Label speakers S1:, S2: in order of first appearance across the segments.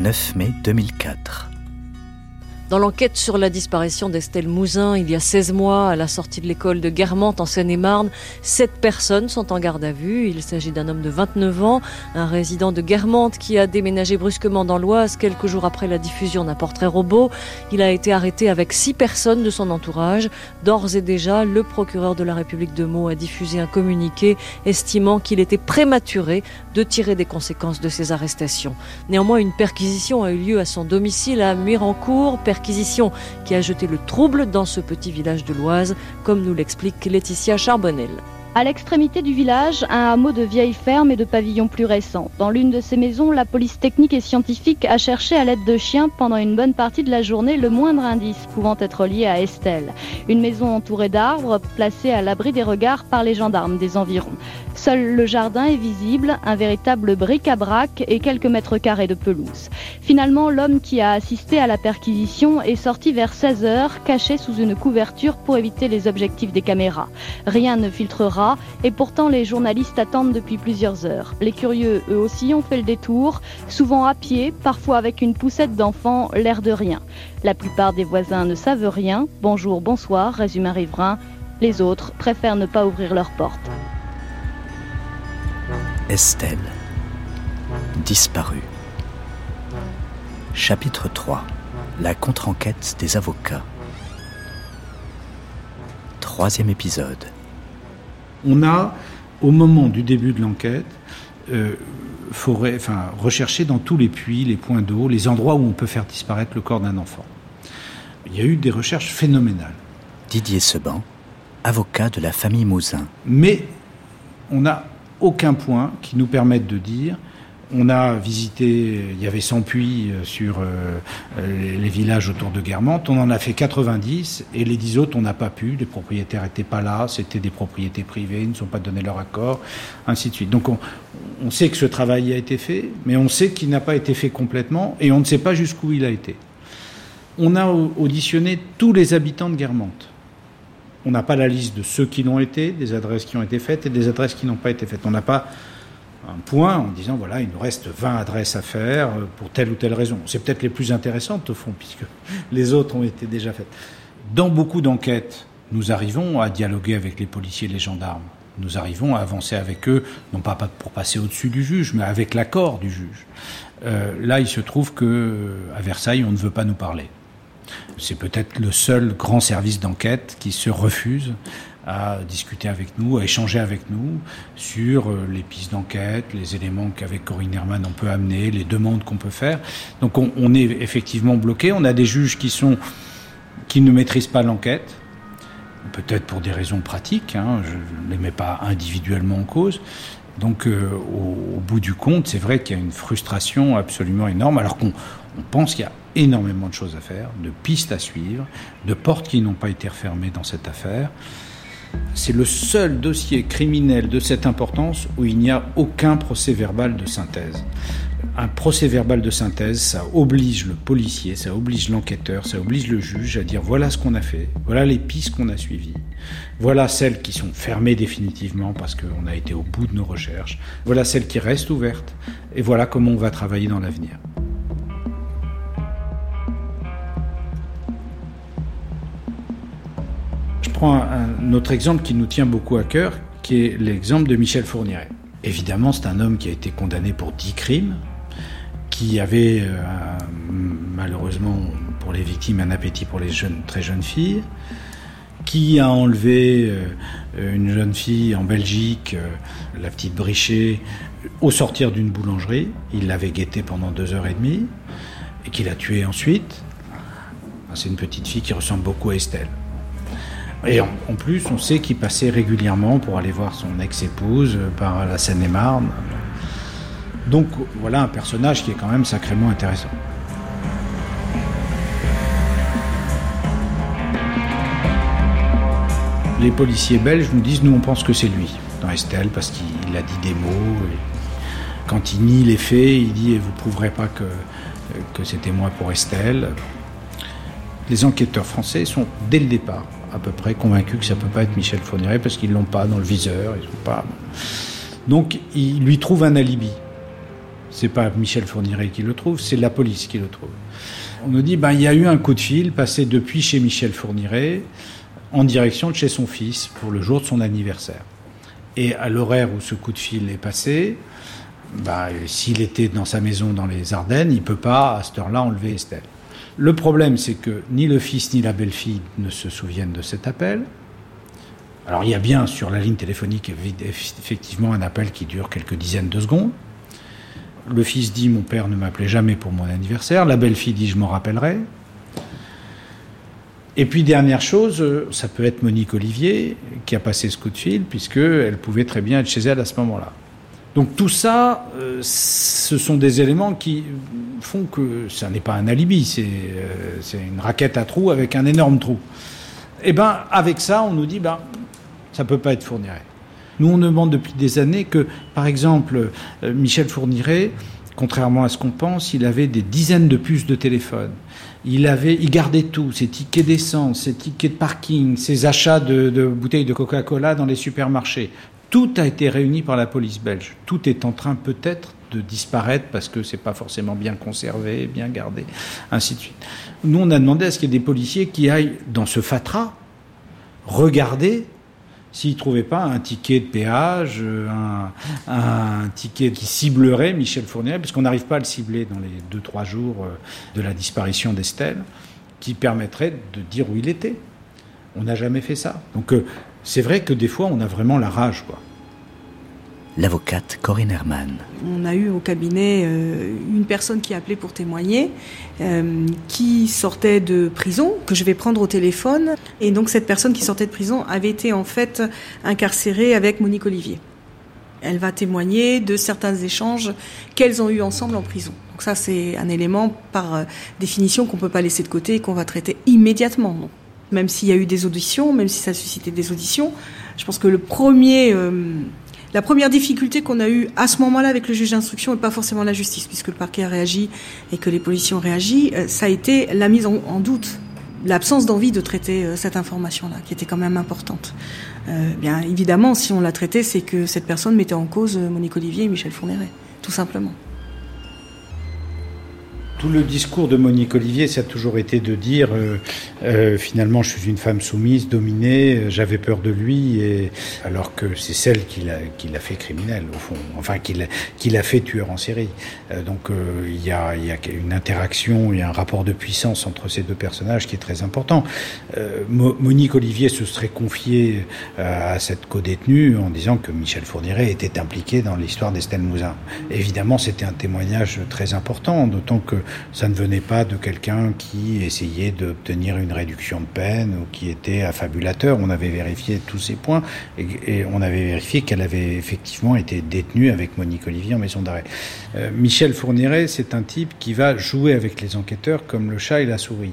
S1: 9 mai 2004.
S2: Dans l'enquête sur la disparition d'Estelle Mouzin, il y a 16 mois, à la sortie de l'école de Guermantes en Seine-et-Marne, sept personnes sont en garde à vue. Il s'agit d'un homme de 29 ans, un résident de Guermantes qui a déménagé brusquement dans l'Oise quelques jours après la diffusion d'un portrait robot. Il a été arrêté avec six personnes de son entourage. D'ores et déjà, le procureur de la République de Meaux a diffusé un communiqué estimant qu'il était prématuré de tirer des conséquences de ces arrestations. Néanmoins, une perquisition a eu lieu à son domicile à Mirancourt, qui a jeté le trouble dans ce petit village de l'Oise, comme nous l'explique Laetitia Charbonnel.
S3: À l'extrémité du village, un hameau de vieilles fermes et de pavillons plus récents. Dans l'une de ces maisons, la police technique et scientifique a cherché à l'aide de chiens pendant une bonne partie de la journée le moindre indice pouvant être lié à Estelle. Une maison entourée d'arbres, placée à l'abri des regards par les gendarmes des environs. Seul le jardin est visible, un véritable bric-à-brac et quelques mètres carrés de pelouse. Finalement, l'homme qui a assisté à la perquisition est sorti vers 16 heures, caché sous une couverture pour éviter les objectifs des caméras. Rien ne filtrera et pourtant les journalistes attendent depuis plusieurs heures. Les curieux, eux aussi, ont fait le détour, souvent à pied, parfois avec une poussette d'enfant, l'air de rien. La plupart des voisins ne savent rien. Bonjour, bonsoir, résume un riverain. Les autres préfèrent ne pas ouvrir leurs portes.
S1: Estelle, disparue. Chapitre 3 La contre-enquête des avocats. Troisième épisode.
S4: On a, au moment du début de l'enquête, euh, enfin, recherché dans tous les puits, les points d'eau, les endroits où on peut faire disparaître le corps d'un enfant. Il y a eu des recherches phénoménales.
S1: Didier Seban, avocat de la famille Mouzin.
S4: Mais on a aucun point qui nous permette de dire on a visité, il y avait 100 puits euh, sur euh, les villages autour de Guermantes. On en a fait 90 et les 10 autres, on n'a pas pu. Les propriétaires n'étaient pas là. C'était des propriétés privées. Ils ne sont pas donné leur accord, ainsi de suite. Donc on, on sait que ce travail a été fait, mais on sait qu'il n'a pas été fait complètement et on ne sait pas jusqu'où il a été. On a auditionné tous les habitants de Guermantes. On n'a pas la liste de ceux qui l'ont été, des adresses qui ont été faites et des adresses qui n'ont pas été faites. On n'a pas un point en disant voilà, il nous reste 20 adresses à faire pour telle ou telle raison. C'est peut-être les plus intéressantes au fond, puisque les autres ont été déjà faites. Dans beaucoup d'enquêtes, nous arrivons à dialoguer avec les policiers et les gendarmes. Nous arrivons à avancer avec eux, non pas pour passer au-dessus du juge, mais avec l'accord du juge. Euh, là, il se trouve que à Versailles, on ne veut pas nous parler. C'est peut-être le seul grand service d'enquête qui se refuse à discuter avec nous, à échanger avec nous sur euh, les pistes d'enquête, les éléments qu'avec Corinne Herman on peut amener, les demandes qu'on peut faire. Donc on, est effectivement bloqué. On a des juges qui sont qui ne maîtrisent pas l'enquête, peut-être pour des raisons pratiques. Hein, je ne les mets pas individuellement en cause. Donc euh, au, bout du compte, c'est vrai qu'il y a une frustration absolument énorme, alors qu'on pense qu'il y a énormément de choses à faire, de pistes à suivre, de portes qui n'ont pas été refermées dans cette affaire. C'est le seul dossier criminel de cette importance où il n'y a aucun procès verbal de synthèse. Un procès verbal de synthèse, ça oblige le policier, ça oblige l'enquêteur, ça oblige le juge à dire voilà ce qu'on a fait, voilà les pistes qu'on a suivies, voilà celles qui sont fermées définitivement parce qu'on a été au bout de nos recherches, voilà celles qui restent ouvertes, et voilà comment on va travailler dans l'avenir. Prends un, autre exemple qui nous tient beaucoup à cœur, qui est l'exemple de Michel Fourniret. Évidemment, c'est un homme qui a été condamné pour dix crimes, qui avait euh, malheureusement pour les victimes un appétit pour les très jeunes filles, qui a enlevé euh, une jeune fille en Belgique, euh, la petite Brichet, au sortir d'une boulangerie. Il l'avait guettée pendant deux heures et demie et qui l'a tuée ensuite. C'est une petite fille qui ressemble beaucoup à Estelle. Et en, plus, on sait qu'il passait régulièrement pour aller voir son ex-épouse euh, par la Seine-et-Marne. Donc voilà un personnage qui est quand même sacrément intéressant. Les policiers belges nous disent nous on pense que c'est lui dans Estelle parce qu'il a dit des mots. quand il nie les faits, il dit vous prouverez pas que, que c'était moi pour Estelle. Les enquêteurs français sont dès le départ à peu près convaincu que ça peut pas être Michel Fourniret parce qu'ils l'ont pas dans le viseur, ils pas. Donc il lui trouve un alibi. C'est pas Michel Fourniret qui le trouve, c'est la police qui le trouve. On nous dit, ben, il y a eu un coup de fil passé depuis chez Michel Fourniret en direction de chez son fils pour le jour de son anniversaire. Et à l'horaire où ce coup de fil est passé, ben, s'il était dans sa maison dans les Ardennes, il ne peut pas à cette heure-là enlever Estelle. Le problème, c'est que ni le fils ni la belle-fille ne se souviennent de cet appel. Alors il y a bien sur la ligne téléphonique effectivement un appel qui dure quelques dizaines de secondes. Le fils dit mon père ne m'appelait jamais pour mon anniversaire. La belle-fille dit je m'en rappellerai. Et puis dernière chose, ça peut être Monique Olivier qui a passé ce coup de fil puisqu'elle pouvait très bien être chez elle à ce moment-là. Donc tout ça, euh, ce sont des éléments qui font que ça n'est pas un alibi, euh, c'est une raquette à trous avec un énorme trou. Et eh ben avec ça, on nous dit ben ça peut pas être Fourniret. Nous on demande depuis des années que, par exemple, euh, Michel Fourniret, contrairement à ce qu'on pense, il avait des dizaines de puces de téléphone. Il avait, il gardait tout, ses tickets d'essence, ses tickets de parking, ses achats de, de bouteilles de Coca-Cola dans les supermarchés. Tout a été réuni par la police belge. Tout est en train peut-être de disparaître parce que c'est pas forcément bien conservé, bien gardé, ainsi de suite. Nous, on a demandé à ce qu'il y ait des policiers qui aillent dans ce fatras regarder s'ils trouvaient pas un ticket de péage, un, un, ticket qui ciblerait Michel Fournier, puisqu'on n'arrive pas à le cibler dans les deux, trois jours euh, de la disparition d'Estelle, qui permettrait de dire où il était. On n'a jamais fait ça. Donc euh, c'est vrai que des fois, on a vraiment la rage, quoi.
S1: L'avocate Corinne Herman.
S5: On a eu au cabinet euh, une personne qui a appelé pour témoigner, euh, qui sortait de prison, que je vais prendre au téléphone. Et donc cette personne qui sortait de prison avait été en fait incarcérée avec Monique Olivier. Elle va témoigner de certains échanges qu'elles ont eus ensemble en prison. Donc ça, c'est un élément par euh, définition qu'on ne peut pas laisser de côté et qu'on va traiter immédiatement même s'il y a eu des auditions, même si ça a suscité des auditions. Je pense que euh, la première difficulté qu'on a eue à ce moment-là avec le juge d'instruction, et pas forcément la justice, puisque le parquet a réagi et que les policiers ont réagi, euh, ça a été la mise en, doute, l'absence d'envie de traiter euh, cette information-là, qui était quand même importante. bien évidemment, si on l'a traité, c'est que cette personne mettait en cause Monique Olivier et Michel Fourneret, tout simplement.
S4: Tout le discours de Monique Olivier, ça a toujours été de dire euh, euh, finalement je suis une femme soumise, dominée, euh, j'avais peur de lui, et alors que c'est celle qui l'a qui l'a fait criminel au fond, enfin qui l'a qui l'a fait tueur en série. donc il y a y a une interaction, il y a un rapport de puissance entre ces deux personnages qui est très important. Monique Olivier se serait confiée à cette co-détenue en disant que Michel Fourniret était impliqué dans l'histoire d'Estelle Mouzin. Évidemment, c'était un témoignage très important, d'autant que ça ne venait pas de quelqu'un qui essayait d'obtenir une réduction de peine ou qui était affabulateur. On avait vérifié tous ces points et, on avait vérifié qu'elle avait effectivement été détenue avec Monique Olivier en maison d'arrêt. Euh, Michel Fourniret, c'est un type qui va jouer avec les enquêteurs comme le chat et la souris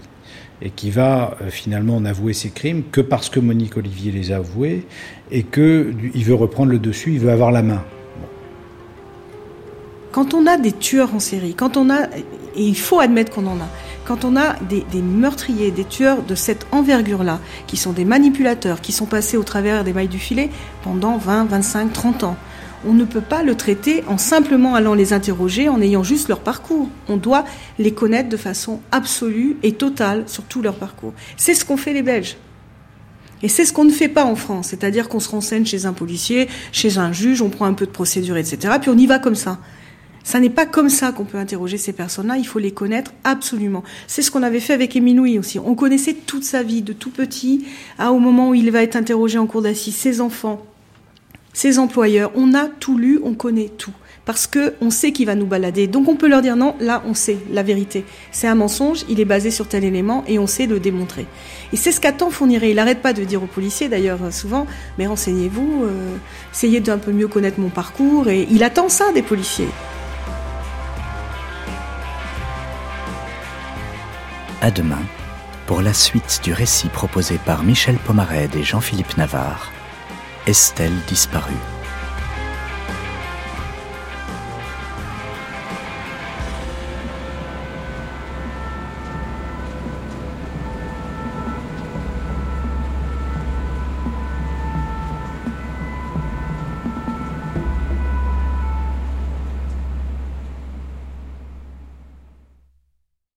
S4: et qui va euh, finalement n'avouer ses crimes que parce que Monique Olivier les a avoués et qu'il veut reprendre le dessus, il veut avoir la main.
S5: Quand on a des tueurs en série, quand on a et il faut admettre qu'on en a. Quand on a des, meurtriers, des tueurs de cette envergure-là, qui sont des manipulateurs, qui sont passés au travers des mailles du filet pendant 20, 25, 30 ans, on ne peut pas le traiter en simplement allant les interroger, en ayant juste leur parcours. On doit les connaître de façon absolue et totale sur tout leur parcours. C'est ce qu'ont fait les Belges. Et c'est ce qu'on ne fait pas en France, c'est-à-dire qu'on se renseigne chez un policier, chez un juge, on prend un peu de procédure, etc. Puis on y va comme ça. Ça n'est pas comme ça qu'on peut interroger ces personnes-là, il faut les connaître absolument. C'est ce qu'on avait fait avec Émile aussi. On connaissait toute sa vie, de tout petit à au moment où il va être interrogé en cours d'assises, ses enfants, ses employeurs. On a tout lu, on connaît tout. Parce que on sait qu'il va nous balader. Donc on peut leur dire non, là on sait la vérité. C'est un mensonge, il est basé sur tel élément et on sait le démontrer. Et c'est ce qu'attend Fourniret. Il n'arrête pas de dire aux policiers d'ailleurs souvent, mais renseignez-vous, euh, essayez d'un peu mieux connaître mon parcours. Et il attend ça des policiers.
S1: À demain pour la suite du récit proposé par Michel Pomared et Jean-Philippe Navarre, Estelle disparue.